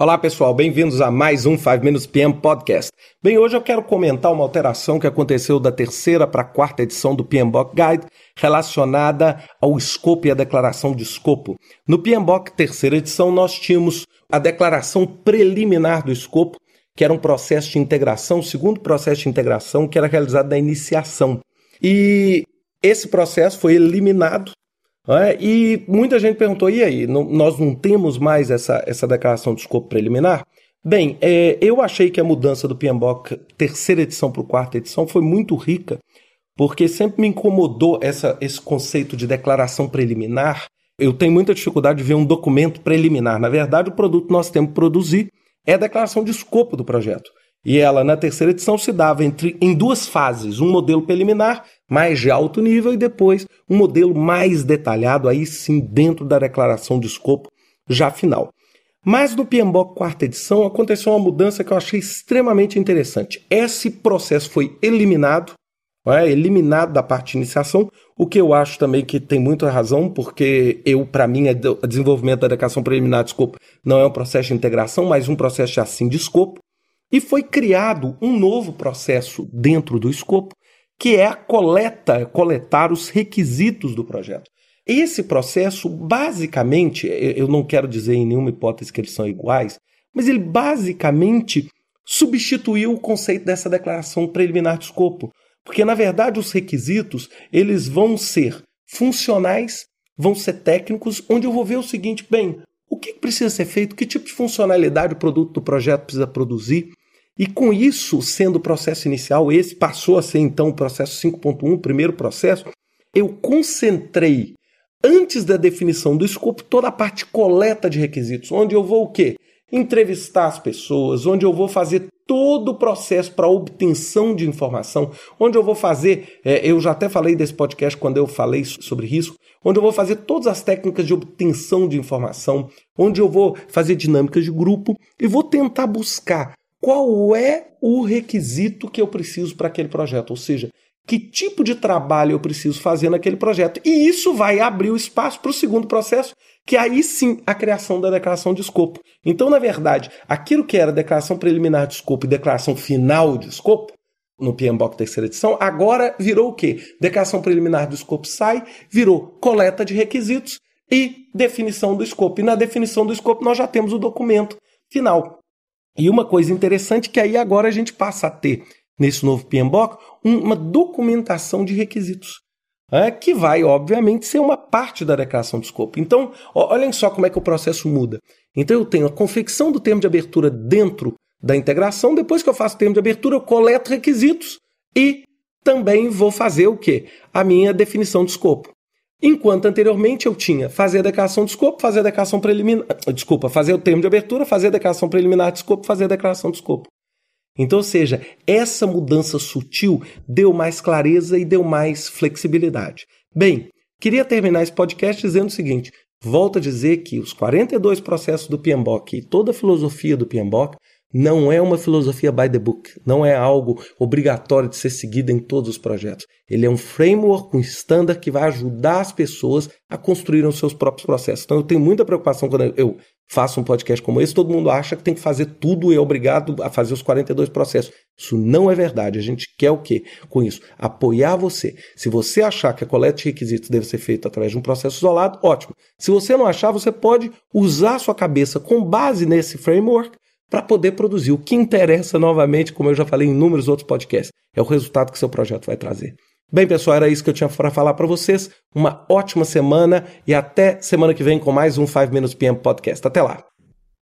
Olá pessoal, bem-vindos a mais um 5 Minutes PM Podcast. Bem, hoje eu quero comentar uma alteração que aconteceu da terceira para a quarta edição do PMBOK Guide relacionada ao escopo e à declaração de escopo. No PMBOK terceira edição nós tínhamos a declaração preliminar do escopo, que era um processo de integração, o segundo processo de integração que era realizado na iniciação. E esse processo foi eliminado é? E muita gente perguntou: e aí, não, nós não temos mais essa, essa declaração de escopo preliminar? Bem, é, eu achei que a mudança do PMBOK terceira edição para quarta edição foi muito rica, porque sempre me incomodou essa, esse conceito de declaração preliminar. Eu tenho muita dificuldade de ver um documento preliminar. Na verdade, o produto que nós temos que produzir é a declaração de escopo do projeto. E ela, na terceira edição, se dava entre, em duas fases: um modelo preliminar, mais de alto nível, e depois um modelo mais detalhado, aí sim, dentro da declaração de escopo, já final. Mas no PMBOK quarta edição aconteceu uma mudança que eu achei extremamente interessante. Esse processo foi eliminado, é? eliminado da parte de iniciação, o que eu acho também que tem muita razão, porque eu, para mim, o desenvolvimento da declaração preliminar de escopo não é um processo de integração, mas um processo assim de escopo. E foi criado um novo processo dentro do escopo, que é a coleta, coletar os requisitos do projeto. Esse processo, basicamente, eu não quero dizer em nenhuma hipótese que eles são iguais, mas ele basicamente substituiu o conceito dessa declaração preliminar de escopo. Porque, na verdade, os requisitos eles vão ser funcionais, vão ser técnicos, onde eu vou ver o seguinte, bem, o que precisa ser feito, que tipo de funcionalidade o produto do projeto precisa produzir, e com isso, sendo o processo inicial, esse passou a ser então o processo 5.1, o primeiro processo, eu concentrei antes da definição do escopo toda a parte coleta de requisitos, onde eu vou o quê? Entrevistar as pessoas, onde eu vou fazer todo o processo para obtenção de informação, onde eu vou fazer, é, eu já até falei desse podcast quando eu falei sobre risco, onde eu vou fazer todas as técnicas de obtenção de informação, onde eu vou fazer dinâmicas de grupo e vou tentar buscar qual é o requisito que eu preciso para aquele projeto, ou seja, que tipo de trabalho eu preciso fazer naquele projeto. E isso vai abrir o espaço para o segundo processo, que aí sim a criação da declaração de escopo. Então, na verdade, aquilo que era declaração preliminar de escopo e declaração final de escopo, no PMBOK terceira edição, agora virou o quê? Declaração preliminar do escopo sai, virou coleta de requisitos e definição do escopo. E na definição do escopo nós já temos o documento final. E uma coisa interessante que aí agora a gente passa a ter nesse novo PMBOK uma documentação de requisitos. É, que vai, obviamente, ser uma parte da declaração de escopo. Então, ó, olhem só como é que o processo muda. Então, eu tenho a confecção do termo de abertura dentro da integração. Depois que eu faço o termo de abertura, eu coleto requisitos e também vou fazer o quê? A minha definição de escopo. Enquanto anteriormente eu tinha fazer a declaração de escopo, fazer a declaração preliminar, desculpa, fazer o termo de abertura, fazer a declaração preliminar de escopo, fazer a declaração de escopo. Então, ou seja, essa mudança sutil deu mais clareza e deu mais flexibilidade. Bem, queria terminar esse podcast dizendo o seguinte: volto a dizer que os 42 processos do PMBOK e toda a filosofia do PMBOK não é uma filosofia by the book, não é algo obrigatório de ser seguido em todos os projetos. Ele é um framework, um standard que vai ajudar as pessoas a construírem os seus próprios processos. Então eu tenho muita preocupação quando eu faço um podcast como esse, todo mundo acha que tem que fazer tudo e é obrigado a fazer os 42 processos. Isso não é verdade. A gente quer o quê com isso? Apoiar você. Se você achar que a coleta de requisitos deve ser feita através de um processo isolado, ótimo. Se você não achar, você pode usar sua cabeça com base nesse framework para poder produzir. O que interessa, novamente, como eu já falei em inúmeros outros podcasts, é o resultado que seu projeto vai trazer. Bem, pessoal, era isso que eu tinha para falar para vocês. Uma ótima semana e até semana que vem com mais um 5 Minutes PM Podcast. Até lá!